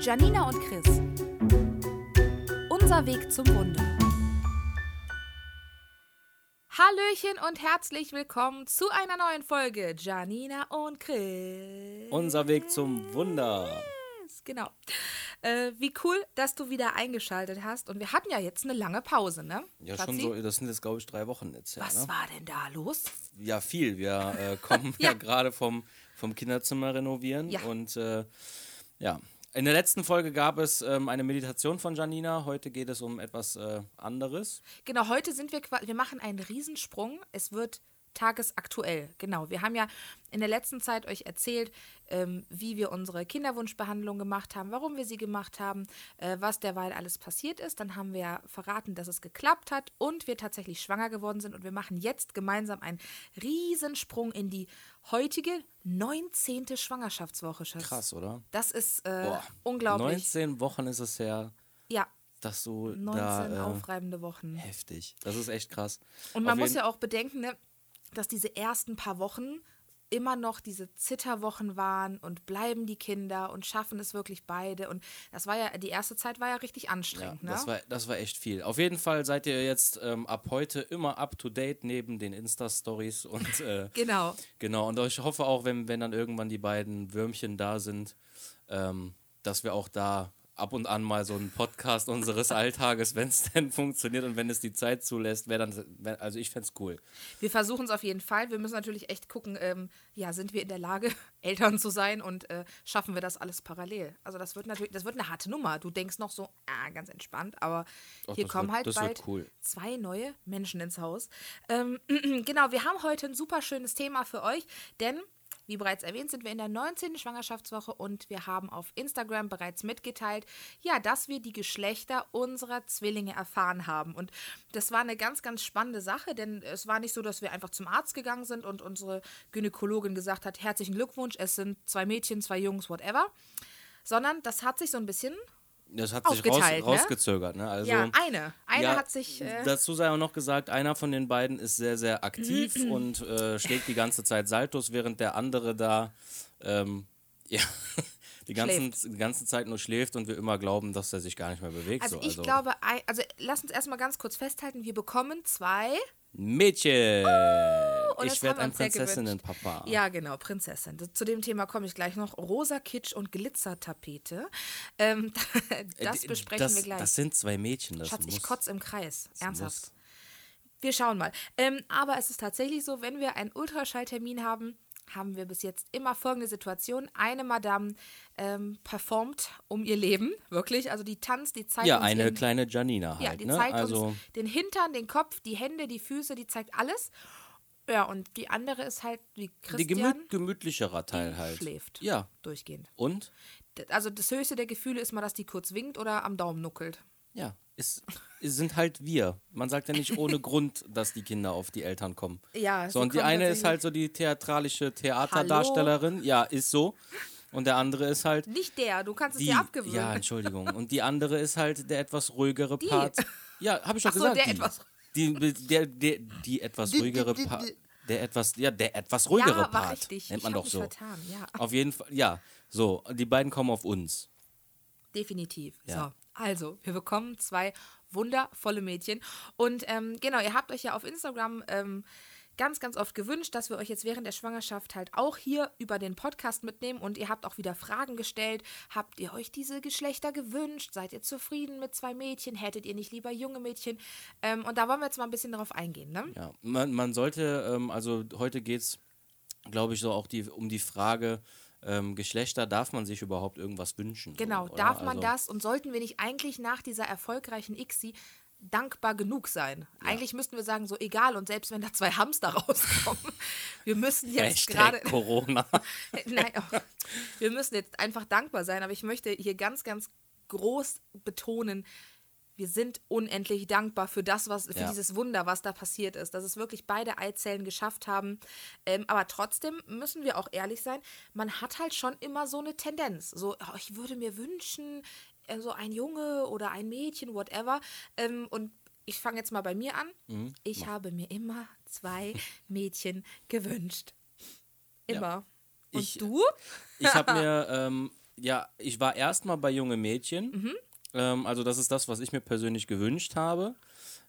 Janina und Chris. Unser Weg zum Wunder. Hallöchen und herzlich willkommen zu einer neuen Folge Janina und Chris. Unser Weg zum Wunder. Genau. Äh, wie cool, dass du wieder eingeschaltet hast. Und wir hatten ja jetzt eine lange Pause, ne? Ja, Schatzi? schon so, das sind jetzt, glaube ich, drei Wochen jetzt. Ja, Was ne? war denn da los? ja viel. Wir äh, kommen ja, Ja. gerade vom, vom Kinderzimmer renovieren. Ja. Und äh, ja, in der letzten Folge gab es ähm, eine Meditation von Janina. Heute geht es um etwas äh, anderes. Genau, heute sind wir wir machen einen Riesensprung. Es wird tagesaktuell. Genau, wir haben ja in der letzten Zeit euch erzählt, ähm, wie wir unsere Kinderwunschbehandlung gemacht haben, warum wir sie gemacht haben, äh, was derweil alles passiert ist. Dann haben wir verraten, dass es geklappt hat und wir tatsächlich schwanger geworden sind. Und wir machen jetzt gemeinsam einen Riesensprung in die heutige 19. Schwangerschaftswoche, Schatz. Krass, oder? Das ist äh, Boah, unglaublich. 19 Wochen ist es her, Ja, dass du 19 da. Äh, aufreibende Wochen. heftig. Das ist echt krass. Und man muss ja auch bedenken, ne, dass diese ersten paar Wochen immer noch diese Zitterwochen waren und bleiben die Kinder und schaffen es wirklich beide. Und das war ja, die erste Zeit war ja richtig Ja, anstrengend, ne? das, war, das war echt viel. Auf jeden Fall seid ihr jetzt ähm, ab heute immer up to date neben den Insta-Stories und äh, genau. genau. Und ich hoffe auch, wenn, wenn dann irgendwann die beiden Würmchen da sind, ähm, dass wir auch da ab und an mal so einen Podcast unseres Alltages, wenn es denn funktioniert und wenn es die Zeit zulässt, wäre dann, wär, also ich fände es cool. Wir versuchen es auf jeden Fall. Wir müssen natürlich echt gucken, ähm, ja, sind wir in der Lage, Eltern zu sein und äh, schaffen wir das alles parallel? Also das wird natürlich, das wird eine harte Nummer. Du denkst noch so, ah, ganz entspannt, aber Ach, hier kommen wird- halt bald cool. zwei neue Menschen ins Haus. Ähm, genau, wir haben heute ein super schönes Thema für euch, denn wie bereits erwähnt, sind wir in der 19. Schwangerschaftswoche und wir haben auf Instagram bereits mitgeteilt, ja, dass wir die Geschlechter unserer Zwillinge erfahren haben. Und das war eine ganz, ganz spannende Sache, denn es war nicht so, dass wir einfach zum Arzt gegangen sind und unsere Gynäkologin gesagt hat, herzlichen Glückwunsch, es sind zwei Mädchen, zwei Jungs, whatever. Sondern das hat sich so ein bisschen, Das hat sich raus, ne? rausgezögert. Ne? Also, ja, eine. Eine Ja, hat sich. Äh, dazu sei auch noch gesagt, einer von den beiden ist sehr, sehr aktiv und äh, schlägt die ganze Zeit Saltos, während der andere da ähm, ja, die, ganzen, die ganze Zeit nur schläft und wir immer glauben, dass er sich gar nicht mehr bewegt. also so. ich glaube, ei- also lass uns erstmal ganz kurz festhalten, wir bekommen zwei. Mädchen! Und ich werde ein. Prinzessinnenpapa. Ja, genau, Prinzessin. Zu dem Thema komme ich gleich noch. Rosa Kitsch und Glitzertapete. Ähm, das Äh, besprechen das, wir gleich. Das sind zwei Mädchen. Das Schatz, muss, ich kotze im Kreis. das Ernsthaft. muss- Wir schauen mal. Ähm, aber es ist tatsächlich so, wenn wir einen Ultraschalltermin haben, haben wir bis jetzt immer folgende Situation. Eine Madame ähm, performt um ihr Leben, wirklich. Also die tanzt, die zeigt Ja, uns eine ihren, kleine Janina ja, halt. die ne? zeigt Also, uns den Hintern, den Kopf, die Hände, die Füße, die zeigt alles. Ja, und die andere ist halt wie die Christian, gemüt gemütlicherer Teil halt. schläft. Ja. durchgehend. Und? Also das höchste der Gefühle ist mal, dass die kurz winkt oder am Daumen nuckelt. Ja, es, es sind halt wir. Man sagt ja nicht ohne Grund, dass die Kinder auf die Eltern kommen. Ja, So, und die eine ist halt so die theatralische Theaterdarstellerin. Ja, ist so. Und der andere ist halt Nicht der, du kannst es die. dir abgewöhnen. Ja, Entschuldigung. Und die andere ist halt der etwas ruhigere Part. Ja, habe ich doch Ach so, gesagt. der die. etwas- Die, der, der, die etwas ruhigere Part. Der etwas, ja, der etwas ruhigere ja, Part. richtig. Nennt man doch so. vertan, ja. Auf jeden Fall, ja. So, die beiden kommen auf uns. Definitiv. Ja. So, also, wir bekommen zwei wundervolle Mädchen. Und ähm, genau, ihr habt euch ja auf Instagram ähm, ganz, ganz oft gewünscht, dass wir euch jetzt während der Schwangerschaft halt auch hier über den Podcast mitnehmen. Und ihr habt auch wieder Fragen gestellt. Habt ihr euch diese Geschlechter gewünscht? Seid ihr zufrieden mit zwei Mädchen? Hättet ihr nicht lieber junge Mädchen? Ähm, und da wollen wir jetzt mal ein bisschen drauf eingehen, ne? Ja, man, man sollte, ähm, also heute geht es, glaube ich, so auch die, um die Frage, ähm, Geschlechter, darf man sich überhaupt irgendwas wünschen? Genau, so, darf man also, das und sollten wir nicht eigentlich nach dieser erfolgreichen ICSI dankbar genug sein? Eigentlich müssten wir sagen, so egal und selbst wenn da zwei Hamster rauskommen, wir müssen jetzt gerade Corona. Nein, oh, wir müssen jetzt einfach dankbar sein, aber ich möchte hier ganz ganz groß betonen, wir sind unendlich dankbar für das, was, für Ja. dieses Wunder, was da passiert ist, dass es wirklich beide Eizellen geschafft haben. Ähm, aber trotzdem müssen wir auch ehrlich sein, man hat halt schon immer so eine Tendenz. So, oh, ich würde mir wünschen, so ein Junge oder ein Mädchen, whatever. Ähm, und ich fange jetzt mal bei mir an. Mhm. Ich habe mir immer zwei Mädchen gewünscht. Immer. Und Ich- du? Ich habe mir ähm, ja, ich war erstmal bei junge Mädchen. Mhm. Ähm, also das ist das, was ich mir persönlich gewünscht habe.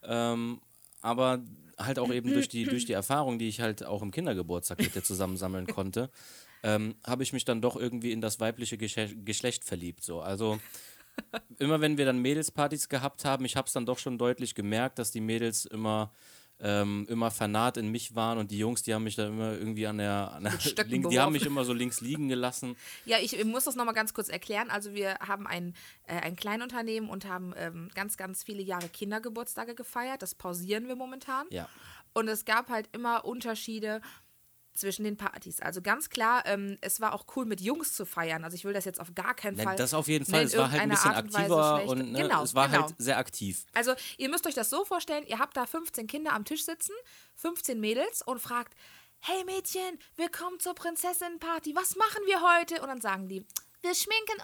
Ähm, aber halt auch eben durch die, durch die Erfahrung, die ich halt auch im Kindergeburtstag mit dir zusammensammeln konnte, ähm, habe ich mich dann doch irgendwie in das weibliche Gesche Geschlecht verliebt. So. Also immer wenn wir dann Mädelspartys gehabt haben, ich habe es dann doch schon deutlich gemerkt, dass die Mädels immer ähm, immer fanat in mich waren und die Jungs, die haben mich da immer irgendwie an der, an der link, die haben mich immer so links liegen gelassen. Ja, ich muss das nochmal ganz kurz erklären. Also wir haben ein, äh, ein Kleinunternehmen und haben ähm, ganz, ganz viele Jahre Kindergeburtstage gefeiert. Das pausieren wir momentan. Ja. Und es gab halt immer Unterschiede zwischen den Partys. Also ganz klar, ähm, es war auch cool mit Jungs zu feiern. Also ich will das jetzt auf gar keinen Nein, Fall. das auf jeden Fall. Es war halt ein bisschen Art und Weise aktiver und ne, genau, es war genau. halt sehr aktiv. Also ihr müsst euch das so vorstellen, ihr habt da 15 Kinder am Tisch sitzen, 15 Mädels und fragt, hey Mädchen, willkommen zur Prinzessinnenparty, was machen wir heute? Und dann sagen die, wir schminken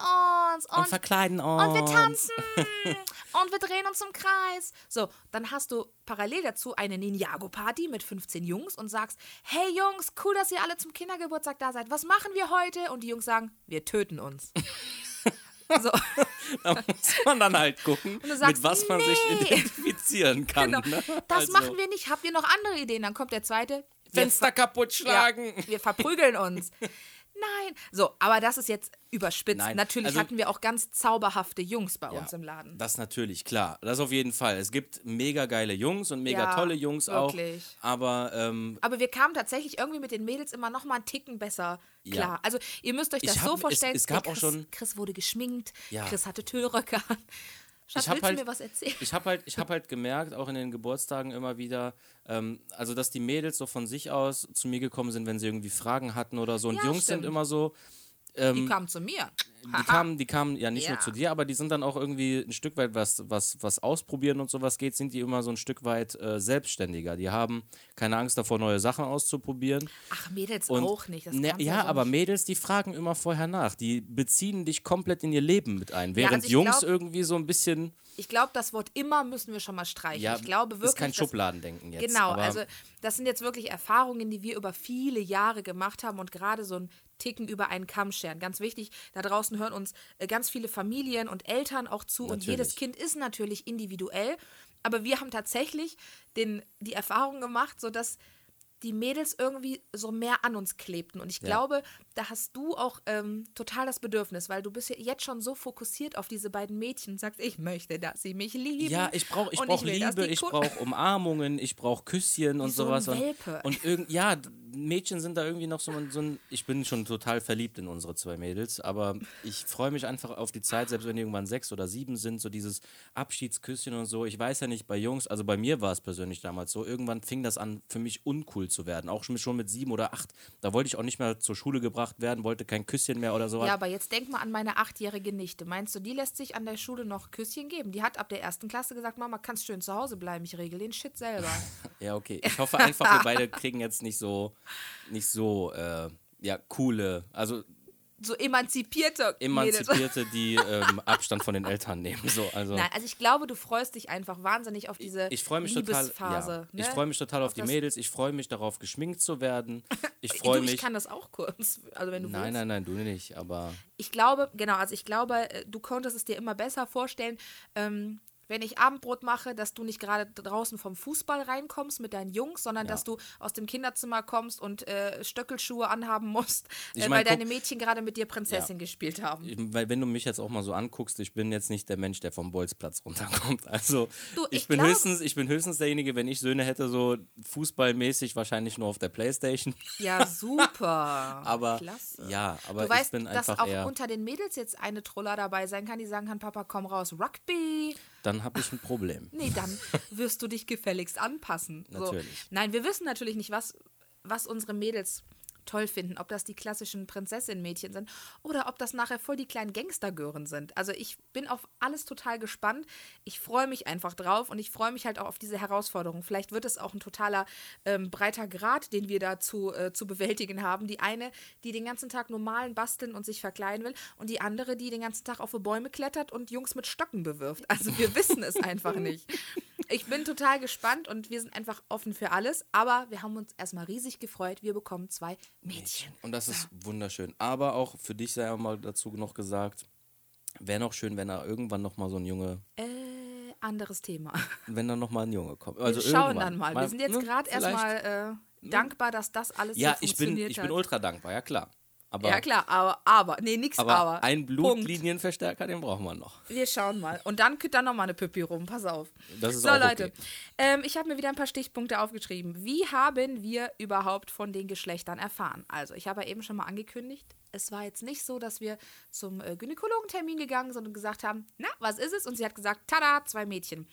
uns und, Und verkleiden uns. und wir tanzen und wir drehen uns im Kreis. So, dann hast du parallel dazu eine Ninjago-Party mit 15 Jungs und sagst, hey Jungs, cool, dass ihr alle zum Kindergeburtstag da seid. Was machen wir heute? Und die Jungs sagen, wir töten uns. so. Da muss man dann halt gucken, sagst, mit was man sich nee. identifizieren kann. Genau. Ne? Das Also, machen wir nicht. Habt ihr noch andere Ideen? Dann kommt der zweite. Fenster kaputt schlagen. Ja, wir verprügeln uns. Nein. So, aber das ist jetzt überspitzt. Nein, Natürlich also- hatten wir auch ganz zauberhafte Jungs bei Ja, uns im Laden. Das natürlich, klar. Das auf jeden Fall. Es gibt mega geile Jungs und mega Ja, tolle Jungs wirklich. auch. Aber ähm, Aber wir kamen tatsächlich irgendwie mit den Mädels immer noch mal einen Ticken besser Ja. klar. Also ihr müsst euch das Ich so hab- es- vorstellen. es gab der auch Chris, schon- Chris wurde geschminkt. Ja. Chris hatte Tüllröcke an. Schatz, Ich willst halt- du mir was erzählen? ich habe halt, ich hab halt gemerkt, auch in den Geburtstagen immer wieder, ähm, also dass die Mädels so von sich aus zu mir gekommen sind, wenn sie irgendwie Fragen hatten oder so. Und Ja, Jungs stimmt. sind immer so, Die kamen zu mir. die kamen, die kamen ja nicht Ja. nur zu dir, aber die sind dann auch irgendwie ein Stück weit, was, was, was ausprobieren und sowas geht, sind die immer so ein Stück weit äh, selbstständiger. Die haben keine Angst davor, neue Sachen auszuprobieren. Ach, Mädels Und auch nicht. Das ne, ja, so aber nicht. Mädels, die fragen immer vorher nach. Die beziehen dich komplett in ihr Leben mit ein. Während also ich Jungs glaub- irgendwie so ein bisschen, Ich glaube, das Wort immer müssen wir schon mal streichen. ja, ich glaube wirklich, ist kein Schubladendenken jetzt. Genau, also das sind jetzt wirklich Erfahrungen, die wir über viele Jahre gemacht haben und gerade so ein Ticken über einen Kamm scheren. Ganz wichtig, da draußen hören uns äh, ganz viele Familien und Eltern auch zu und Natürlich. jedes Kind ist natürlich individuell, aber wir haben tatsächlich den, die Erfahrung gemacht, sodass die Mädels irgendwie so mehr an uns klebten. Und ich Ja. glaube, da hast du auch ähm, total das Bedürfnis, weil du bist ja jetzt schon so fokussiert auf diese beiden Mädchen und sagst, ich möchte, dass sie mich lieben. Ja, ich brauche ich Und brauch will, Liebe, ich brauche Umarmungen, ich brauche Küsschen und so ein sowas. Und, Welpe. und irgend, ja, Mädchen sind da irgendwie noch so ein, so ein. Ich bin schon total verliebt in unsere zwei Mädels, aber ich freue mich einfach auf die Zeit, selbst wenn irgendwann sechs oder sieben sind, so dieses Abschiedsküsschen und so. Ich weiß ja nicht, bei Jungs, also bei mir war es persönlich damals so, irgendwann fing das an, für mich uncool zu werden. Auch schon, mit sieben oder acht. Da wollte ich auch nicht mehr zur Schule gebracht werden, wollte kein Küsschen mehr oder sowas. Ja, aber jetzt denk mal an meine achtjährige Nichte. Meinst du, die lässt sich an der Schule noch Küsschen geben? Die hat ab der ersten Klasse gesagt, Mama, kannst schön zu Hause bleiben, ich regel den Shit selber. Ja, okay. Ich hoffe einfach, wir beide kriegen jetzt nicht so, nicht so, äh, ja, coole, also So emanzipierte. Emanzipierte, die ähm, Abstand von den Eltern nehmen. So, also Nein, also ich glaube, du freust dich einfach wahnsinnig auf diese ich freue mich total. Liebesphase. Ja, ne? Ich freue mich total auf, die das- Mädels. Ich freue mich darauf, geschminkt zu werden. Ich freue ich mich. kann das auch kurz. Also wenn du Nein, willst. nein, nein, du nicht. Aber Ich glaube, genau, also ich glaube, äh, du konntest es dir immer besser vorstellen, ähm, wenn ich Abendbrot mache, dass du nicht gerade draußen vom Fußball reinkommst mit deinen Jungs, sondern Ja. dass du aus dem Kinderzimmer kommst und äh, Stöckelschuhe anhaben musst, Ich äh, mein, weil guck- deine Mädchen gerade mit dir Prinzessin gespielt haben. ich, weil wenn du mich jetzt auch mal so anguckst, ich bin jetzt nicht der Mensch, der vom Bolzplatz runterkommt. Also Du, ich, ich bin glaub- höchstens, ich bin höchstens derjenige, wenn ich Söhne hätte, so fußballmäßig wahrscheinlich nur auf der Playstation. Ja, super. Aber Klasse. ja, aber du weißt, ich bin dass einfach auch eher. unter den Mädels jetzt eine Troller dabei sein kann, die sagen kann, Papa, komm raus, Rugby. Dann habe ich ein Problem. Nee, dann wirst du dich gefälligst anpassen. So. Natürlich. Nein, wir wissen natürlich nicht, was, was unsere Mädels toll finden, ob das die klassischen Prinzessin-Mädchen sind oder ob das nachher voll die kleinen Gangstergören sind. Also ich bin auf alles total gespannt. Ich freue mich einfach drauf und ich freue mich halt auch auf diese Herausforderung. Vielleicht wird es auch ein totaler ähm, breiter Grad, den wir da zu, äh, zu bewältigen haben. Die eine, die den ganzen Tag normalen basteln und sich verkleiden will und die andere, die den ganzen Tag auf die Bäume klettert und Jungs mit Stöcken bewirft. Also wir wissen es einfach nicht. Ich bin total gespannt und wir sind einfach offen für alles. Aber wir haben uns erstmal riesig gefreut. Wir bekommen zwei Mädchen. Und das ist wunderschön. Aber auch für dich sei mal dazu noch gesagt, wäre noch schön, wenn da irgendwann noch mal so ein Junge, Äh, anderes Thema. wenn da noch mal ein Junge kommt. Also wir schauen dann mal. Wir sind jetzt ne, gerade erstmal äh, dankbar, dass das alles Ja, so ich bin, funktioniert ich bin ultra dankbar, ja klar. Aber, ja klar, aber, aber, nee, nix aber. aber, ein. Blutlinienverstärker, den brauchen wir noch. Wir schauen mal. Und dann kütt dann noch mal eine Püppi rum, pass auf. Das ist so, auch Leute, okay. ähm, ich habe mir wieder ein paar Stichpunkte aufgeschrieben. Wie haben wir überhaupt von den Geschlechtern erfahren? Also, ich habe ja eben schon mal angekündigt, es war jetzt nicht so, dass wir zum äh, Gynäkologentermin gegangen sind und gesagt haben, na, was ist es? Und sie hat gesagt, tada, zwei Mädchen.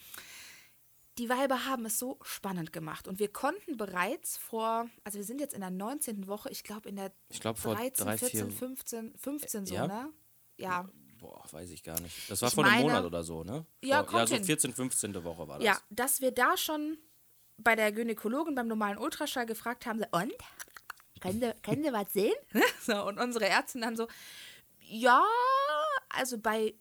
Die Weiber haben es so spannend gemacht und wir konnten bereits vor, also wir sind jetzt in der 19. Woche, ich glaube in der Ich glaube vor 13, drei, 14, vier, 15, 15 so, ja? ne? Ja, boah, weiß ich gar nicht. Das war Ich vor einem meine- Monat oder so, ne? Ja, vor, kommt ja so hin. 14, 15. Woche war das. Ja, dass wir da schon bei der Gynäkologin beim normalen Ultraschall gefragt haben, so, und? Können Sie, können Sie was sehen? so, und unsere Ärztin dann so, ja, also bei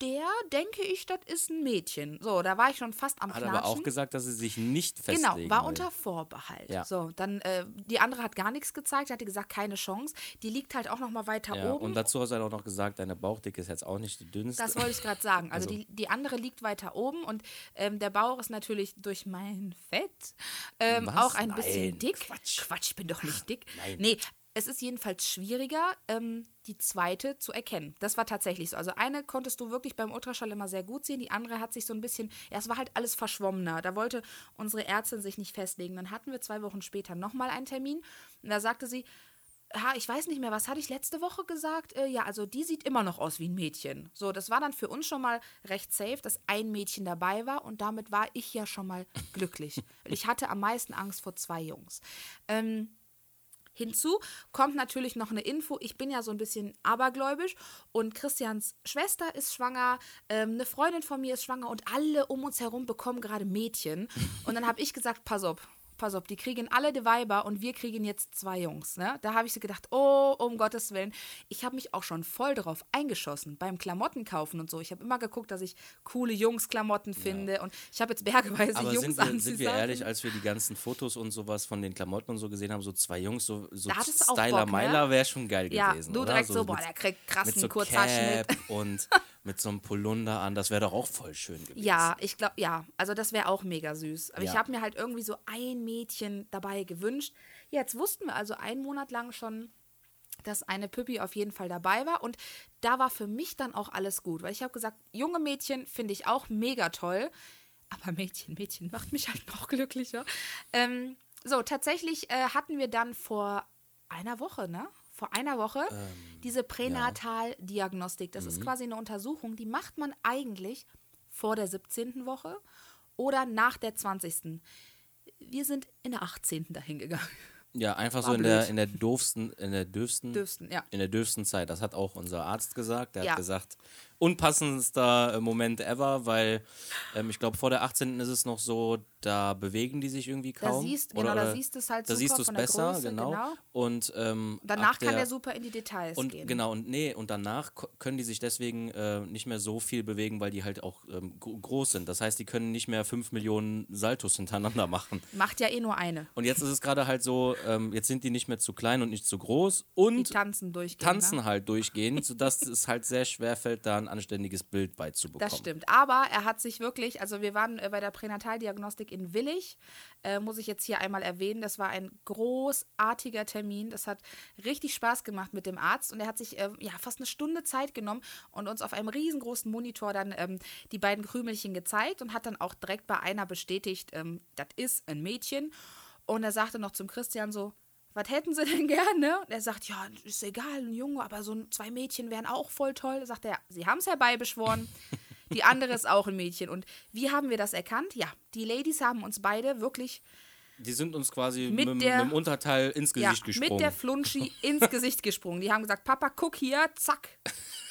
der denke ich, das ist ein Mädchen. So, da war ich schon fast am Hat Knatschen. aber auch gesagt, dass sie sich nicht Genau, festlegen war will. unter Vorbehalt. Ja. So, dann, äh, die andere hat gar nichts gezeigt, hat die gesagt, keine Chance. Die liegt halt auch noch mal weiter ja, oben. und dazu hast du halt auch noch gesagt, deine Bauchdicke ist jetzt auch nicht die dünnste. Das wollte ich gerade sagen. Also, Also- die, die andere liegt weiter oben und ähm, der Bauch ist natürlich durch mein Fett ähm, auch ein bisschen Nein, dick. Quatsch. Quatsch, ich bin doch nicht dick. Nein. Nee, es ist jedenfalls schwieriger, ähm, die zweite zu erkennen. Das war tatsächlich so. Also eine konntest du wirklich beim Ultraschall immer sehr gut sehen, die andere hat sich so ein bisschen, ja, es war halt alles verschwommener. Da wollte unsere Ärztin sich nicht festlegen. Dann hatten wir zwei Wochen später nochmal einen Termin und da sagte sie, ha, ich weiß nicht mehr, was hatte ich letzte Woche gesagt? Äh, ja, also die sieht immer noch aus wie ein Mädchen. So, das war dann für uns schon mal recht safe, dass ein Mädchen dabei war und damit war ich ja schon mal glücklich. Ich hatte am meisten Angst vor zwei Jungs. Ähm, Hinzu kommt natürlich noch eine Info. Ich bin ja so ein bisschen abergläubisch und Christians Schwester ist schwanger, ähm, eine Freundin von mir ist schwanger und alle um uns herum bekommen gerade Mädchen. Und dann habe ich gesagt, pass auf, pass auf, die kriegen alle die Weiber und wir kriegen jetzt zwei Jungs. Ne? Da habe ich so gedacht, oh, um Gottes Willen. Ich habe mich auch schon voll darauf eingeschossen beim Klamotten kaufen und so. Ich habe immer geguckt, dass ich coole Jungs-Klamotten finde und ich habe jetzt bergeweise Aber Jungs sind wir, sind wir ehrlich, als wir die ganzen Fotos und sowas von den Klamotten und so gesehen haben, so zwei Jungs, so, so Styler Bock, ne? Meiler wäre schon geil Ja, gewesen. du direkt so, boah, mit- der kriegt krassen mit so. Cap und mit so einem Polunder an, das wäre doch auch voll schön gewesen. Ja, ich glaube, ja. Also das wäre auch mega süß. Aber ich Ja. habe mir halt irgendwie so ein Mädchen dabei gewünscht. Jetzt wussten wir also einen Monat lang schon, dass eine Püppi auf jeden Fall dabei war. Und da war für mich dann auch alles gut. Weil ich habe gesagt, junge Mädchen finde ich auch mega toll. Aber Mädchen, Mädchen macht mich halt noch glücklicher. Ähm, so, tatsächlich äh, hatten wir dann vor einer Woche, ne? Vor einer Woche Ähm, diese Pränataldiagnostik. Das Mhm. ist quasi eine Untersuchung, die macht man eigentlich vor der 17. Woche oder nach der 20. Wir sind in der 18. dahin gegangen. Ja, einfach War so in der, blöd. in der doofsten, in der dürfsten, Dürfsten, ja. in der dürfsten Zeit. Das hat auch unser Arzt gesagt. Der Ja. hat gesagt, unpassendster äh, Moment ever, weil ähm, ich glaube, vor der 18. ist es noch so, da bewegen die sich irgendwie Da kaum. siehst, Oder- genau, da siehst du es halt da super siehst du es der besser, Größe, genau. genau. Und ähm, Danach ab kann der, der super in die Details und gehen. genau und nee und danach können die sich deswegen äh, nicht mehr so viel bewegen, weil die halt auch ähm, gro- groß sind. Das heißt, die können nicht mehr 5 Millionen Saltos hintereinander machen. Macht ja eh nur eine. Und jetzt ist es gerade halt so, ähm, jetzt sind die nicht mehr zu klein und nicht zu groß Die und tanzen durchgehend. tanzen Ne? halt durchgehend, sodass es halt sehr schwer fällt, da ein anständiges Bild beizubekommen. Das stimmt. Aber er hat sich wirklich, also wir waren äh, bei der Pränataldiagnostik in Willig, äh, muss ich jetzt hier einmal erwähnen. Das war ein großartiger Termin. Das hat richtig Spaß gemacht mit dem Arzt und er hat sich äh, ja, fast eine Stunde Zeit genommen und uns auf einem riesengroßen Monitor dann ähm, die beiden Krümelchen gezeigt und hat dann auch direkt bei einer bestätigt, ähm, das ist ein Mädchen. Und er sagte noch zum Christian so, was hätten sie denn gerne? Und er sagt, ja, ist egal, ein Junge, aber so zwei Mädchen wären auch voll toll. Da sagt er, sie haben es herbeibeschworen. Die andere ist auch ein Mädchen. Und wie haben wir das erkannt? Ja, die Ladies haben uns beide wirklich Die sind uns quasi Mit mit, der- dem Unterteil ins ja, Gesicht gesprungen. mit der Flunschi ins Gesicht gesprungen. Die haben gesagt, Papa, guck hier, zack.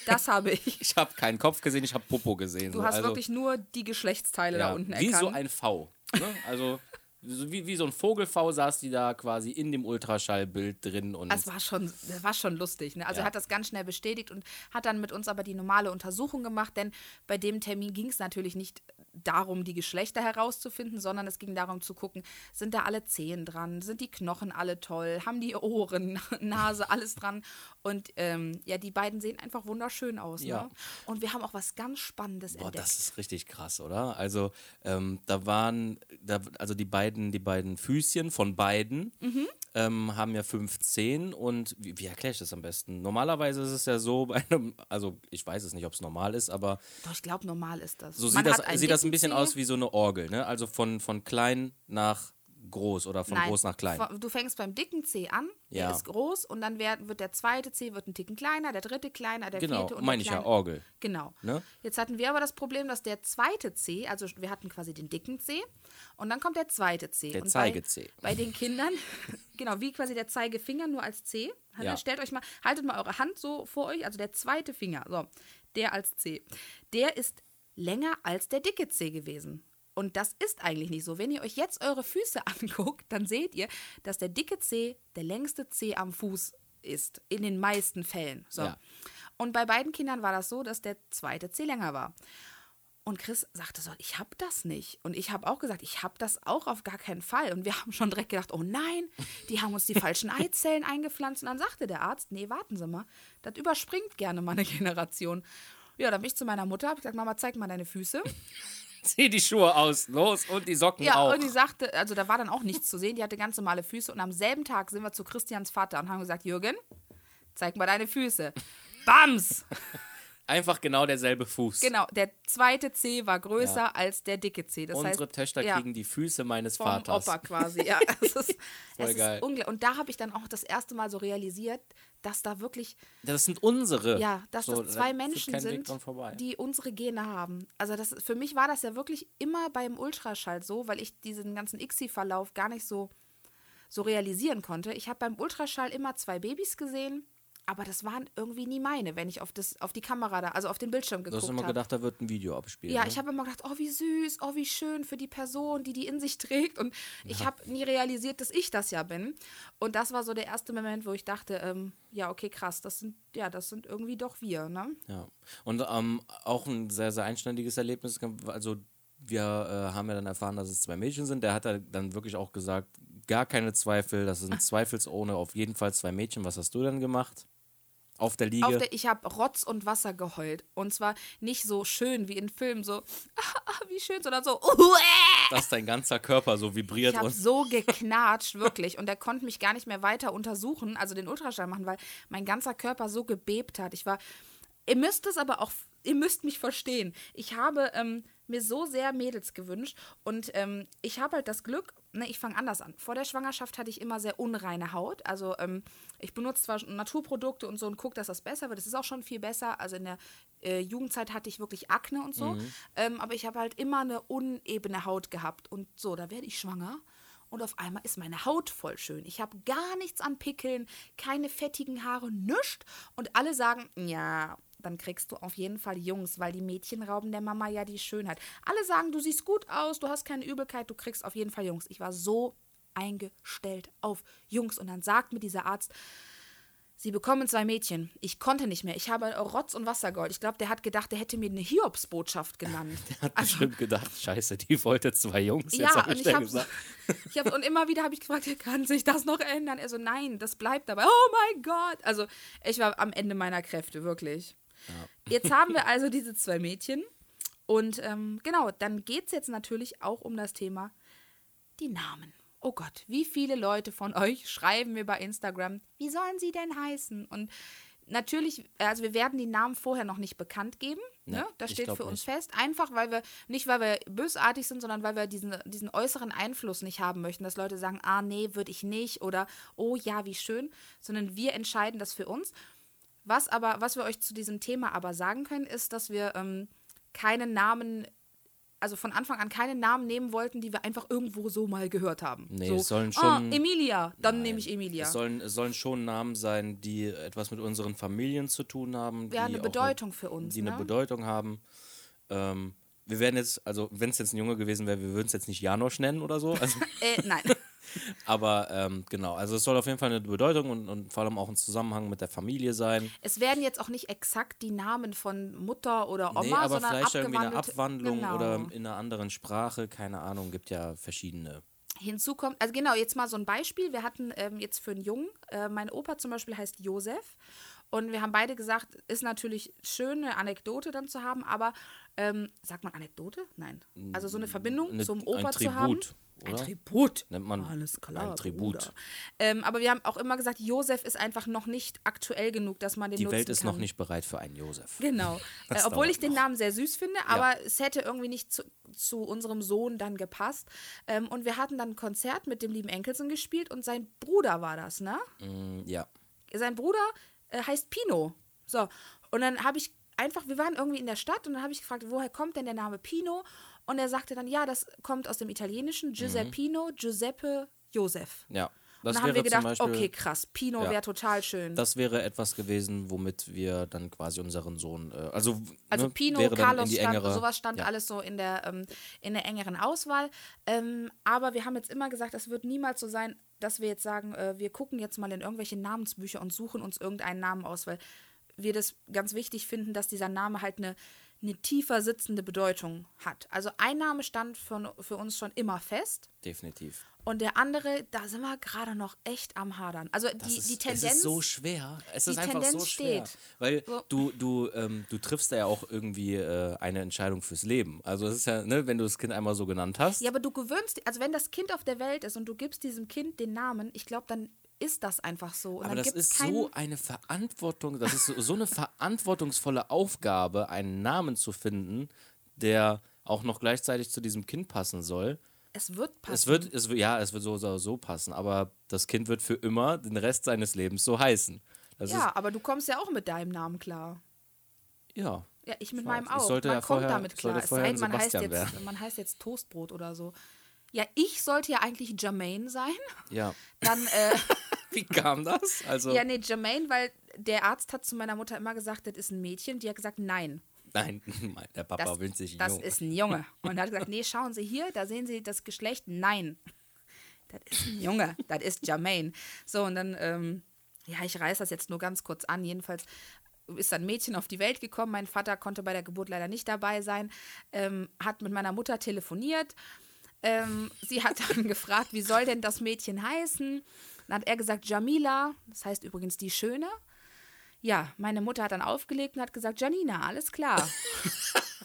Das habe ich. ich habe keinen Kopf gesehen, ich habe Popo gesehen. Du so. hast also, wirklich nur die Geschlechtsteile ja, da unten Wie erkannt. so ein V. Ne? Also so wie, wie so ein Vogelfau saß die da quasi in dem Ultraschallbild drin. Und Das war schon, das war schon lustig. Ne? Also Ja. er hat das ganz schnell bestätigt und hat dann mit uns aber die normale Untersuchung gemacht, denn bei dem Termin ging es natürlich nicht darum, die Geschlechter herauszufinden, sondern es ging darum zu gucken, sind da alle Zehen dran, sind die Knochen alle toll, haben die Ohren, Nase, alles dran. Und ähm, ja, die beiden sehen einfach wunderschön aus. Ja. Ne? Und wir haben auch was ganz Spannendes Boah, entdeckt. das ist richtig krass, oder? Also, ähm, da waren, da, also die beiden, die beiden Füßchen von beiden Mhm. ähm, haben ja fünf Zehen und wie, wie erkläre ich das am besten? Normalerweise ist es ja so bei einem, also ich weiß es nicht, ob es normal ist, aber Doch, ich glaube, normal ist das. so Man sieht das, sieht das ein bisschen aus wie so eine Orgel, ne? Also von, von klein nach groß oder von Nein, groß nach klein. Du fängst beim dicken C an, der Ja. ist groß und dann wird, wird der zweite C wird ein Ticken kleiner, der dritte kleiner, der Genau, vierte und meine der ich ja, kleine- Orgel. Genau. Ne? Jetzt hatten wir aber das Problem, dass der zweite C, also wir hatten quasi den dicken C und dann kommt der zweite C. Der und Zeige-C. Bei, bei den Kindern, genau, wie quasi der Zeigefinger nur als C. Ja. Stellt euch mal, haltet mal eure Hand so vor euch, also der zweite Finger, so, der als C. Der ist länger als der dicke C gewesen. Und das ist eigentlich nicht so. Wenn ihr euch jetzt eure Füße anguckt, dann seht ihr, dass der dicke C der längste C am Fuß ist. In den meisten Fällen. So. Ja. Und bei beiden Kindern war das so, dass der zweite C länger war. Und Chris sagte so, ich habe das nicht. Und ich habe auch gesagt, ich habe das auch auf gar keinen Fall. Und wir haben schon direkt gedacht, oh nein, die haben uns die falschen Eizellen eingepflanzt. Und dann sagte der Arzt, nee, warten Sie mal, das überspringt gerne mal eine Generation. Ja, dann bin ich zu meiner Mutter, habe gesagt, Mama, zeig mal deine Füße. Zieh die Schuhe aus, los und die Socken Ja, auch. und die sagte, also da war dann auch nichts zu sehen, die hatte ganz normale Füße. Und am selben Tag sind wir zu Christians Vater und haben gesagt, Jürgen, zeig mal deine Füße. Bams! Einfach genau derselbe Fuß. Genau, der zweite C war größer als der dicke C. Das Unsere heißt, Töchter ja, kriegen die Füße meines vom Vaters. Opa quasi. Ja, es ist, Voll es geil. ist unglaublich. Und da habe ich dann auch das erste Mal so realisiert, dass da wirklich, Das sind unsere. ja, dass So, das zwei Menschen sind, die unsere Gene haben. Also das, für mich war das ja wirklich immer beim Ultraschall so, weil ich diesen ganzen ICSI-Verlauf gar nicht so, so realisieren konnte. Ich habe beim Ultraschall immer zwei Babys gesehen, aber das waren irgendwie nie meine, wenn ich auf, das, auf die Kamera da, also auf den Bildschirm Du geguckt hast immer habe. gedacht, da wird ein Video abspielen. Ja, ne? ich habe immer gedacht, oh, wie süß, oh, wie schön für die Person, die die in sich trägt. Und ich habe nie realisiert, dass ich das ja bin. Und das war so der erste Moment, wo ich dachte, ähm, ja, okay, krass, das sind, ja, das sind irgendwie doch wir, ne? Ja. Und ähm, auch ein sehr, sehr einständiges Erlebnis. Also, wir äh, haben ja dann erfahren, dass es zwei Mädchen sind. Der hat da dann wirklich auch gesagt, gar keine Zweifel, das sind zweifelsohne auf jeden Fall zwei Mädchen. Was hast du denn gemacht? Auf der Liege? Auf der, ich habe Rotz und Wasser geheult. Und zwar nicht so schön wie in Filmen, so, ah, wie schön, sondern so, uh, dass dein ganzer Körper so vibriert Ich habe und so geknatscht, wirklich. Und er konnte mich gar nicht mehr weiter untersuchen, also den Ultraschall machen, weil mein ganzer Körper so gebebt hat. Ich war. Ihr müsst es aber auch, ihr müsst mich verstehen. Ich habe ähm, mir so sehr Mädels gewünscht und ähm, ich habe halt das Glück, ne, ich fange anders an. Vor der Schwangerschaft hatte ich immer sehr unreine Haut. Also ähm, ich benutze zwar Naturprodukte und so und gucke, dass das besser wird. Das ist auch schon viel besser. Also in der äh, Jugendzeit hatte ich wirklich Akne und so. Ähm, aber ich habe halt immer eine unebene Haut gehabt. Und so, da werde ich schwanger. Und auf einmal ist meine Haut voll schön. Ich habe gar nichts an Pickeln, keine fettigen Haare, nichts. Und alle sagen, ja, dann kriegst du auf jeden Fall Jungs, weil die Mädchen rauben der Mama ja die Schönheit. Alle sagen, du siehst gut aus, du hast keine Übelkeit, du kriegst auf jeden Fall Jungs. Ich war so eingestellt auf Jungs. Und dann sagt mir dieser Arzt, Sie bekommen zwei Mädchen. Ich konnte nicht mehr. Ich habe Rotz und Wasser geholt. Ich glaube, der hat gedacht, der hätte mir eine Hiobsbotschaft genannt. hat bestimmt gedacht, scheiße, die wollte zwei Jungs. Ja, und ich ich gesagt. ich hab, und immer wieder habe ich gefragt, kann sich das noch ändern? Er so, nein, das bleibt dabei. Oh mein Gott. Also ich war am Ende meiner Kräfte, wirklich. Jetzt haben wir also diese zwei Mädchen. Und ähm, genau, dann geht es jetzt natürlich auch um das Thema die Namen. Oh Gott, wie viele Leute von euch schreiben mir bei Instagram, wie sollen sie denn heißen? Und natürlich, also wir werden die Namen vorher noch nicht bekannt geben. Nee, ne? Das steht für uns nicht. fest. Einfach, weil wir, nicht weil wir bösartig sind, sondern weil wir diesen, diesen äußeren Einfluss nicht haben möchten, dass Leute sagen, ah nee, würde ich nicht oder oh ja, wie schön, sondern wir entscheiden das für uns. Was aber, was wir euch zu diesem Thema aber sagen können, ist, dass wir ähm, keinen Namen, also von Anfang an keine Namen nehmen wollten, die wir einfach irgendwo so mal gehört haben. Nee, so, es sollen Ah, schon- Emilia, dann Nein. nehme ich Emilia. Es sollen, es sollen schon Namen sein, die etwas mit unseren Familien zu tun haben. Ja, die eine auch Bedeutung für uns, Die ne? eine Bedeutung haben. Ähm, wir werden jetzt, also wenn es jetzt ein Junge gewesen wäre, wir würden es jetzt nicht Janosch nennen oder so. Also, Äh, nein. aber ähm, genau, also es soll auf jeden Fall eine Bedeutung und, und vor allem auch ein Zusammenhang mit der Familie sein. Es werden jetzt auch nicht exakt die Namen von Mutter oder Oma, nee, aber sondern vielleicht irgendwie eine Abwandlung genau. oder in einer anderen Sprache, keine Ahnung, gibt ja verschiedene. Hinzu kommt, also genau, jetzt mal so ein Beispiel. Wir hatten ähm, jetzt für einen Jungen, äh, mein Opa zum Beispiel heißt Josef. Und wir haben beide gesagt, ist natürlich schön, eine Anekdote dann zu haben, aber ähm, sagt man Anekdote? Nein. Also so eine Verbindung Eine- zum ein Opa zu haben. Ein oder? Tribut. Nennt man Alles klar. ein Tribut. Ähm, aber wir haben auch immer gesagt, Josef ist einfach noch nicht aktuell genug, dass man den Die nutzen Welt ist kann. noch nicht bereit für einen Josef. Genau. Äh, obwohl ich den. Namen sehr süß finde, aber es hätte irgendwie nicht zu, zu unserem Sohn dann gepasst. Ähm, und wir hatten dann ein Konzert mit dem lieben Enkelsen gespielt und sein Bruder war das, ne? Mm, Ja. Sein Bruder äh, heißt Pino. So. Und dann habe ich einfach, wir waren irgendwie in der Stadt und dann habe ich gefragt, woher kommt denn der Name Pino? Und er sagte dann, ja, das kommt aus dem Italienischen, Giuseppino, Giuseppe, Josef. Ja. Und Das dann haben wir gedacht, Beispiel, okay, krass, Pino Ja. wäre total schön. das wäre etwas gewesen, womit wir dann quasi unseren Sohn, äh, also, Also ne, Pino, wäre dann Carlos stand, engere, sowas stand ja. alles so in der, ähm, in der engeren Auswahl. Ähm, aber wir haben jetzt immer gesagt, es wird niemals so sein, dass wir jetzt sagen, äh, wir gucken jetzt mal in irgendwelche Namensbücher und suchen uns irgendeinen Namen aus, weil wir das ganz wichtig finden, dass dieser Name halt eine, eine tiefer sitzende Bedeutung hat. Also ein Name stand für, für uns schon immer fest. Definitiv. Und der andere, da sind wir gerade noch echt am Hadern. Also die, ist, die Tendenz. Es ist so schwer. Es die ist einfach so Tendenz schwer. steht. Weil So. du, du, ähm, du triffst da ja auch irgendwie äh, eine Entscheidung fürs Leben. Also es ist ja, ne, wenn du das Kind einmal so genannt hast. Ja, aber du gewöhnst, also wenn das Kind auf der Welt ist und du gibst diesem Kind den Namen, ich glaube, dann ist das einfach so. Und aber dann das ist so eine Verantwortung, das ist so, so eine verantwortungsvolle Aufgabe, einen Namen zu finden, der auch noch gleichzeitig zu diesem Kind passen soll. Es wird passen. Es wird, es ja, es wird so so, so passen, aber das Kind wird für immer den Rest seines Lebens so heißen. Das ja, aber du kommst ja auch mit deinem Namen klar. ja. Ja, ich mit Ich meinem auch. man ja kommt vorher- damit klar. Es sei man heißt, jetzt, werden. man heißt jetzt Toastbrot oder so. Ja, ich sollte ja eigentlich Jermaine sein. Ja. Dann, äh, Wie kam das? Also, ja, nee, Jermaine, weil der Arzt hat zu meiner Mutter immer gesagt, das ist ein Mädchen. Die hat gesagt, nein, nein, der Papa das, wünscht sich das jung. ist ein Junge. Und er hat gesagt, nee, schauen Sie hier, da sehen Sie das Geschlecht. Nein, das ist ein Junge, das ist Jermaine. So, und dann, ähm, ja, ich reiß das jetzt nur ganz kurz an. Jedenfalls ist ein Mädchen auf die Welt gekommen. Mein Vater konnte bei der Geburt leider nicht dabei sein, ähm, hat mit meiner Mutter telefoniert. Ähm, sie hat dann gefragt, wie soll denn das Mädchen heißen? Dann hat er gesagt, Jamila, das heißt übrigens die Schöne. Ja, meine Mutter hat dann aufgelegt und hat gesagt, Janina, alles klar.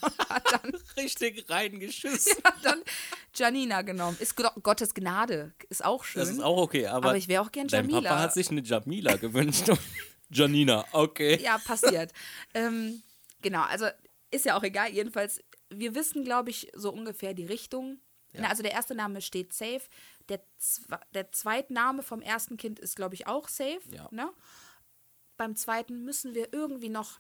und hat dann, richtig reingeschissen. hat dann Janina genommen. Ist Go- Gottes Gnade, ist auch schön. Das ist auch okay, aber, Aber ich wäre auch gern dein Jamila. Papa hat sich eine Jamila gewünscht. und Janina, okay. ja, passiert. ähm, genau, also ist ja auch egal. Jedenfalls, wir wissen, glaube ich, so ungefähr die Richtung. Na, also der erste Name steht safe. Der, der Zweitname vom ersten Kind ist, glaube ich, auch safe. Ja. Ne? Beim zweiten müssen wir irgendwie noch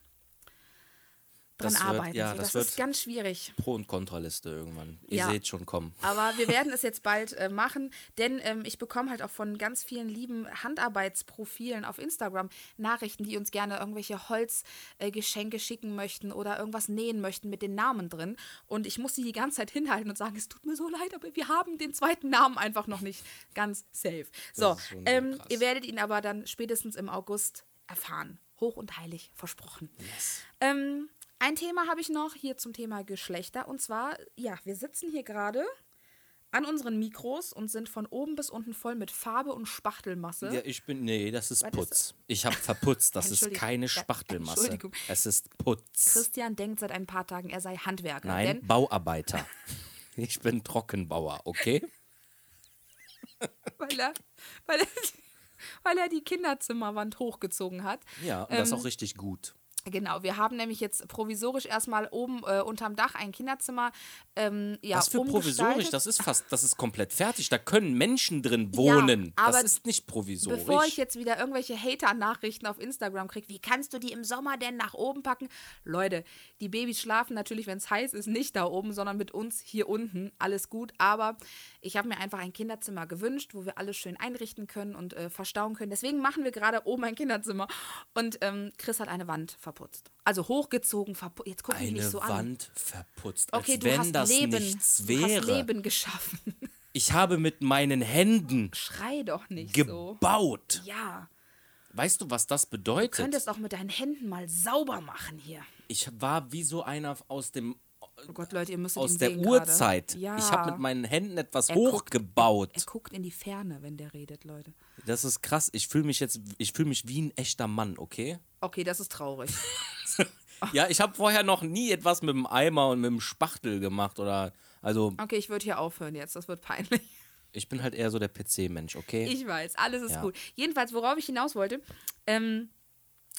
dran Das wird- arbeiten. ja, so. das das wird- ist ganz schwierig. Pro- und Kontraliste irgendwann. Ihr Ja. seht schon kommen. Aber wir werden es jetzt bald äh, machen, denn ähm, ich bekomme halt auch von ganz vielen lieben Handarbeitsprofilen auf Instagram Nachrichten, die uns gerne irgendwelche Holzgeschenke äh, schicken möchten oder irgendwas nähen möchten mit den Namen drin. Und ich muss sie die ganze Zeit hinhalten und sagen, es tut mir so leid, aber wir haben den zweiten Namen einfach noch nicht ganz safe. So, ähm, ihr werdet ihn aber dann spätestens im August erfahren. Hoch und heilig versprochen. Ähm, ein Thema habe ich noch hier zum Thema Geschlechter. Und zwar, ja, wir sitzen hier gerade an unseren Mikros und sind von oben bis unten voll mit Farbe und Spachtelmasse. Ja, ich bin. Nee, das ist Was Putz. ist Ich habe verputzt. Das ist keine Spachtelmasse. Entschuldigung. Es ist Putz. Christian denkt seit ein paar Tagen, er sei Handwerker. Nein, Bauarbeiter. Ich bin Trockenbauer, okay? weil, er, weil, er, weil er die Kinderzimmerwand hochgezogen hat. Ja, und das Ähm, ist auch richtig gut. Genau, wir haben nämlich jetzt provisorisch erstmal oben äh, unterm Dach ein Kinderzimmer. Ähm, ja, Was für provisorisch? Das ist fast, das ist komplett fertig. Da können Menschen drin wohnen. aber das ist nicht provisorisch. Bevor ich jetzt wieder irgendwelche Hater-Nachrichten auf Instagram kriege, wie kannst du die im Sommer denn nach oben packen? Leute, die Babys schlafen natürlich, wenn es heiß ist, nicht da oben, sondern mit uns hier unten. Alles gut, aber ich habe mir einfach ein Kinderzimmer gewünscht, wo wir alles schön einrichten können und äh, verstauen können. Deswegen machen wir gerade oben ein Kinderzimmer. Und ähm, Chris hat eine Wand verputzt. Verputzt. Also hochgezogen, verputzt. Jetzt guck mich Eine nicht so an. Wand verputzt, Okay, als du wenn hast das Leben, nichts du wäre. hast Leben geschaffen. Ich habe mit meinen Händen Schrei doch nicht so. gebaut. Ja, Weißt du, was das bedeutet? du könntest auch mit deinen Händen mal sauber machen hier. Ich war wie so einer aus dem Oh Gott, Leute, ihr müsst aus der. Gerade. Ja. Ich habe mit meinen Händen etwas Er guckt- hochgebaut. Er guckt in die Ferne, wenn der redet, Leute. Das ist krass. Ich fühle mich jetzt, ich fühle mich wie ein echter Mann, okay? Okay, das ist traurig. Ja, ich habe vorher noch nie etwas mit dem Eimer und mit dem Spachtel gemacht oder, also Okay, ich würde hier aufhören jetzt. Das wird peinlich. ich bin halt eher so der PC-Mensch, okay? Ich weiß, alles ist Ja. gut. Jedenfalls, worauf ich hinaus wollte, ähm,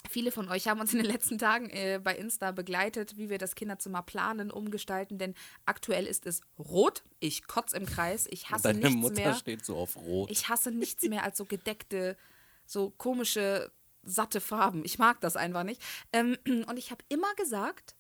viele von euch haben uns in den letzten Tagen äh, bei Insta begleitet, wie wir das Kinderzimmer planen, umgestalten, denn aktuell ist es rot. Ich kotz im Kreis. Ich hasse Deine nichts Mutter mehr. steht so auf Rot. Ich hasse nichts mehr als so gedeckte, so komische, satte Farben. Ich mag das einfach nicht. Ähm, und ich habe immer gesagt,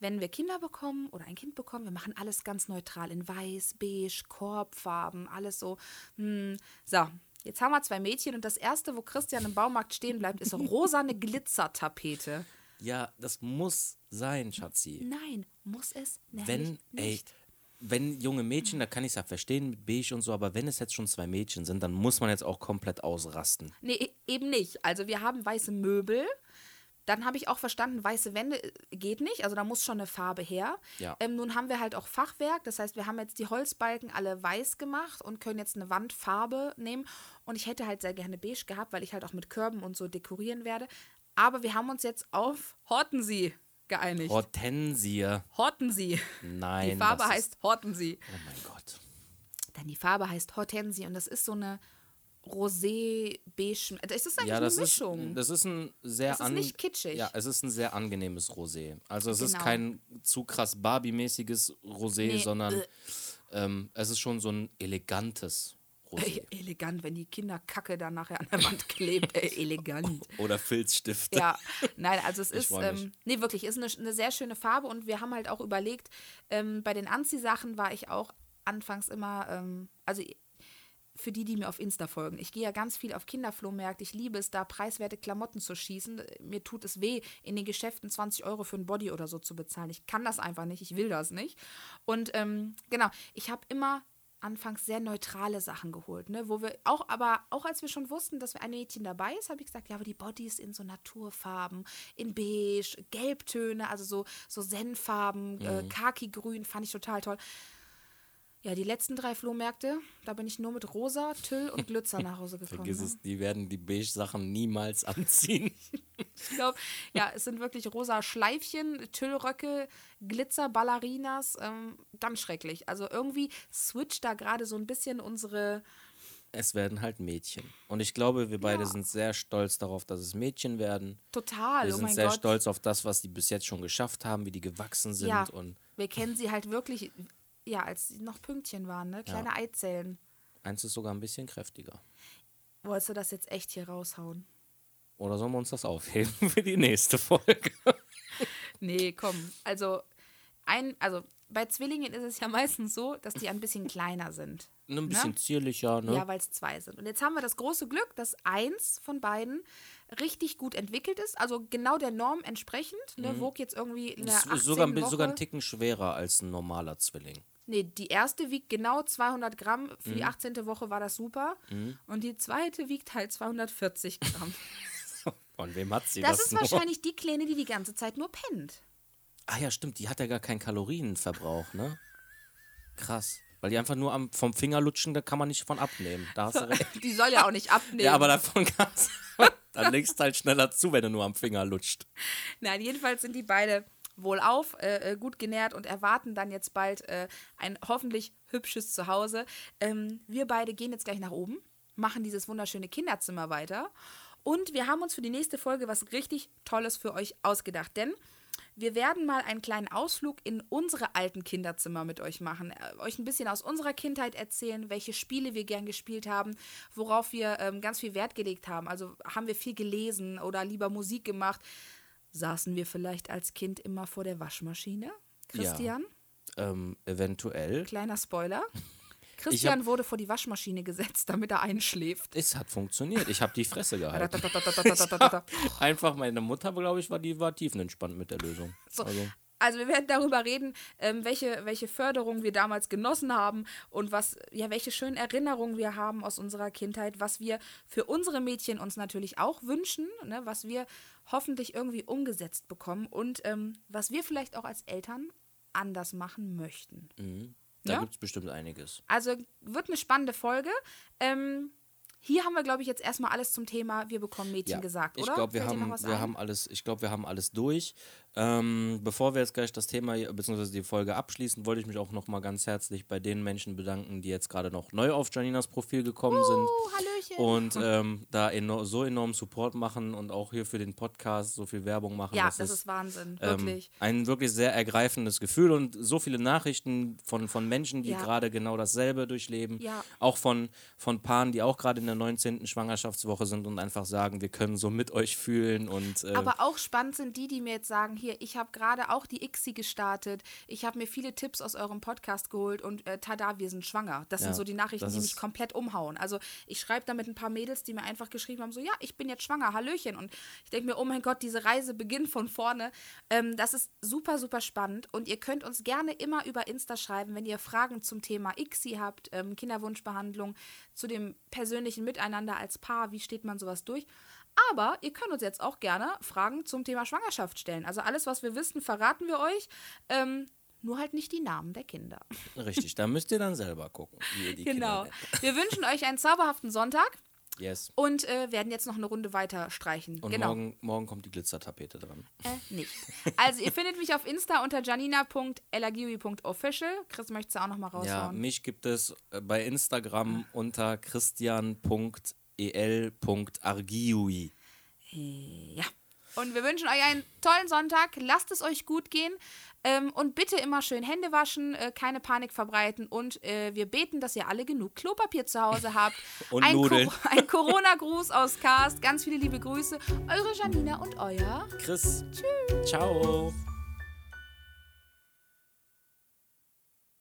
wenn wir Kinder bekommen oder ein Kind bekommen, wir machen alles ganz neutral in weiß, beige, Korbfarben, alles so. Hm. So, jetzt haben wir zwei Mädchen und das erste, wo Christian im Baumarkt stehen bleibt, ist rosane Glitzertapete. ja, das muss sein, Schatzi. Nein, muss es Wenn, ey, nicht. wenn junge Mädchen, da kann ich es ja verstehen mit beige und so, aber wenn es jetzt schon zwei Mädchen sind, dann muss man jetzt auch komplett ausrasten. Nee, e- eben nicht. Also wir haben weiße Möbel. Dann habe ich auch verstanden, weiße Wände äh, geht nicht. Also da muss schon eine Farbe her. Ja. Ähm, nun haben wir halt auch Fachwerk. Das heißt, wir haben jetzt die Holzbalken alle weiß gemacht und können jetzt eine Wandfarbe nehmen. Und ich hätte halt sehr gerne beige gehabt, weil ich halt auch mit Körben und so dekorieren werde. Aber wir haben uns jetzt auf Hortensie geeinigt. Hortensie. Hortensie. Nein. Die Farbe heißt Hortensie. Oh mein Gott. Denn die Farbe heißt Hortensie und das ist so eine rosé-beige. Das ist eigentlich Ja, das eine ist, Mischung. das ist ein sehr Das ist nicht kitschig. Ja, es ist ein sehr angenehmes Rosé. Also es ist Genau. kein zu krass Barbie-mäßiges Rosé, Nee, sondern äh. ähm, es ist schon so ein elegantes Rosé. Ey, elegant, wenn die Kinderkacke dann nachher an der Wand klebt. Ey, elegant. Oder Filzstifte. Ja, nein, also es ist, ähm, nee, wirklich, ist eine, eine sehr schöne Farbe und wir haben halt auch überlegt, ähm, bei den Anziehsachen war ich auch anfangs immer, ähm, also für die, die mir auf Insta folgen. Ich gehe ja ganz viel auf Kinderflohmärkte. Ich liebe es, da preiswerte Klamotten zu schießen. Mir tut es weh, in den Geschäften 20 Euro für ein Body oder so zu bezahlen. Ich kann das einfach nicht. Ich will das nicht. Und ähm, genau, ich habe immer anfangs sehr neutrale Sachen geholt, ne, wo wir auch, aber auch als wir schon wussten, dass wir ein Mädchen dabei ist, habe ich gesagt, ja, aber die Bodies in so Naturfarben, in beige, Gelbtöne, also so, so Senffarben, äh, Khaki-Grün, fand ich total toll. Ja, die letzten drei Flohmärkte, da bin ich nur mit Rosa, Tüll und Glitzer nach Hause gekommen. Vergiss ne? es, die werden die Beige-Sachen niemals anziehen. Ich glaube, ja, es sind wirklich rosa Schleifchen, Tüllröcke, Glitzer, Ballerinas, ähm, ganz schrecklich. Also irgendwie switcht da gerade so ein bisschen unsere, es werden halt Mädchen. Und ich glaube, wir beide Ja. sind sehr stolz darauf, dass es Mädchen werden. total, Wir oh sind mein sehr Gott. stolz auf das, was die bis jetzt schon geschafft haben, wie die gewachsen sind. Ja, Und wir kennen sie halt wirklich, ja, als sie noch Pünktchen waren, ne? Kleine Eizellen. eins ist sogar ein bisschen kräftiger. Wolltest du das jetzt echt hier raushauen? Oder sollen wir uns das aufheben für die nächste Folge? Nee, komm. Also, ein, also bei Zwillingen ist es ja meistens so, dass die ein bisschen kleiner sind. Ein bisschen zierlicher, ne? Ja, weil es zwei sind. Und jetzt haben wir das große Glück, dass eins von beiden richtig gut entwickelt ist, also genau der Norm entsprechend. Ne, wog jetzt irgendwie 18. ist sogar, Woche. sogar ein Ticken schwerer als ein normaler Zwilling. Nee, die erste wiegt genau 200 Gramm. Für Mhm. die 18. Woche war das super. Und die zweite wiegt halt 240 Gramm. Von wem hat sie Das das? ist nur? wahrscheinlich die Kleine, die die ganze Zeit nur pennt. Ah ja, stimmt, die hat ja gar keinen Kalorienverbrauch, ne? Krass. Weil die einfach nur am, vom Finger lutschen, da kann man nicht von abnehmen. Da hast du recht. Die soll ja auch nicht abnehmen. Ja, aber davon kannst Dann legst du halt schneller zu, wenn du nur am Finger lutscht. Nein, jedenfalls sind die beide wohlauf, äh, äh, gut genährt und erwarten dann jetzt bald äh, ein hoffentlich hübsches Zuhause. Ähm, wir beide gehen jetzt gleich nach oben, machen dieses wunderschöne Kinderzimmer weiter und wir haben uns für die nächste Folge was richtig Tolles für euch ausgedacht, denn wir werden mal einen kleinen Ausflug in unsere alten Kinderzimmer mit euch machen, äh, euch ein bisschen aus unserer Kindheit erzählen, welche Spiele wir gern gespielt haben, worauf wir ähm, ganz viel Wert gelegt haben. Also haben wir viel gelesen oder lieber Musik gemacht. Saßen wir vielleicht als Kind immer vor der Waschmaschine? Christian? Ähm, eventuell. Kleiner Spoiler. Christian wurde vor die Waschmaschine gesetzt, damit er einschläft. Es hat funktioniert. Ich habe die Fresse gehalten. Einfach meine Mutter, glaube ich, war die war tiefenentspannt mit der Lösung. So. Also. Also. wir werden darüber reden, ähm, welche, welche Förderung wir damals genossen haben und was, ja, welche schönen Erinnerungen wir haben aus unserer Kindheit, was wir für unsere Mädchen uns natürlich auch wünschen, ne, was wir hoffentlich irgendwie umgesetzt bekommen und ähm, was wir vielleicht auch als Eltern anders machen möchten. Mhm. Da ja? gibt es bestimmt einiges. Also wird eine spannende Folge. Ähm, hier haben wir, glaube ich, jetzt erstmal alles zum Thema Wir bekommen Mädchen ja, gesagt, oder? Ich glaube, wir, haben, wir haben alles, ich glaube, wir haben alles durch. Ähm, bevor wir jetzt gleich das Thema bzw. die Folge abschließen, wollte ich mich auch noch mal ganz herzlich bei den Menschen bedanken, die jetzt gerade noch neu auf Janinas Profil gekommen uh, sind Hallöchen. und ähm, da eno so enorm Support machen und auch hier für den Podcast so viel Werbung machen. Ja, das, das ist, ist, Wahnsinn, ähm, wirklich. ein wirklich sehr ergreifendes Gefühl und so viele Nachrichten von, von Menschen, die ja. gerade genau dasselbe durchleben. Ja. Auch von, von Paaren, die auch gerade in der 19. Schwangerschaftswoche sind und einfach sagen, wir können so mit euch fühlen. Und, äh, Aber auch spannend sind die, die mir jetzt sagen, hier, ich habe gerade auch die ICSI gestartet. Ich habe mir viele Tipps aus eurem Podcast geholt und äh, tada, wir sind schwanger. Das ja, sind so die Nachrichten, die mich komplett umhauen. Also ich schreibe da mit ein paar Mädels, die mir einfach geschrieben haben, so ja, ich bin jetzt schwanger, Hallöchen. Und ich denke mir, oh mein Gott, diese Reise beginnt von vorne. Ähm, das ist super, super spannend. Und ihr könnt uns gerne immer über Insta schreiben, wenn ihr Fragen zum Thema ICSI habt, ähm, Kinderwunschbehandlung, zu dem persönlichen Miteinander als Paar, wie steht man sowas durch. Aber ihr könnt uns jetzt auch gerne Fragen zum Thema Schwangerschaft stellen. Also alles, was wir wissen, verraten wir euch. Ähm, nur halt nicht die Namen der Kinder. Richtig, da müsst ihr dann selber gucken, wie ihr die genau. Kinder nennt. Wir wünschen euch einen zauberhaften Sonntag. Yes. Und äh, werden jetzt noch eine Runde weiter streichen. Und genau. morgen, morgen kommt die Glitzertapete dran. Äh, nicht. Also ihr findet mich auf Insta unter janina.elagiwi.official. Chris, möchtest du auch noch mal raushauen? Ja, mich gibt es äh, bei Instagram unter christian.el.argiui. Ja. Und wir wünschen euch einen tollen Sonntag. Lasst es euch gut gehen. Ähm, und bitte immer schön Hände waschen, äh, keine Panik verbreiten. Und äh, wir beten, dass ihr alle genug Klopapier zu Hause habt. und ein Nudeln. Co ein Corona-Gruß aus Cast. Ganz viele liebe Grüße. Eure Janina und euer Chris. Tschüss. Ciao.